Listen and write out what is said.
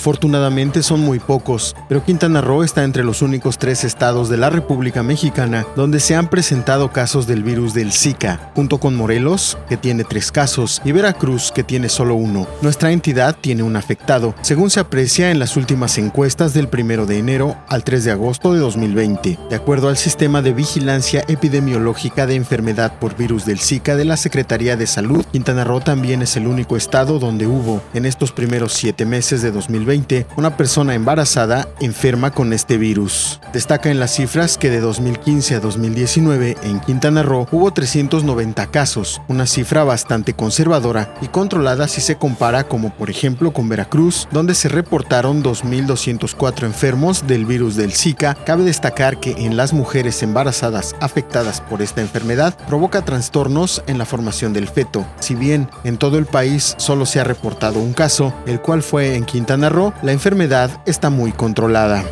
Afortunadamente son muy pocos, pero Quintana Roo está entre los únicos tres estados de la República Mexicana donde se han presentado casos del virus del Zika, junto con Morelos, que tiene tres casos, y Veracruz, que tiene solo uno. Nuestra entidad tiene un afectado, según se aprecia en las últimas encuestas del 1 de enero al 3 de agosto de 2020. De acuerdo al Sistema de Vigilancia Epidemiológica de Enfermedad por Virus del Zika de la Secretaría de Salud, Quintana Roo también es el único estado donde hubo, en estos primeros siete meses de 2020, una persona embarazada enferma con este virus. Destaca en las cifras que de 2015 a 2019 en Quintana Roo hubo 390 casos, una cifra bastante conservadora y controlada si se compara como por ejemplo con Veracruz, donde se reportaron 2.204 enfermos del virus del Zika. Cabe destacar que en las mujeres embarazadas afectadas por esta enfermedad provoca trastornos en la formación del feto. Si bien en todo el país solo se ha reportado un caso, el cual fue en Quintana Roo, la enfermedad está muy controlada.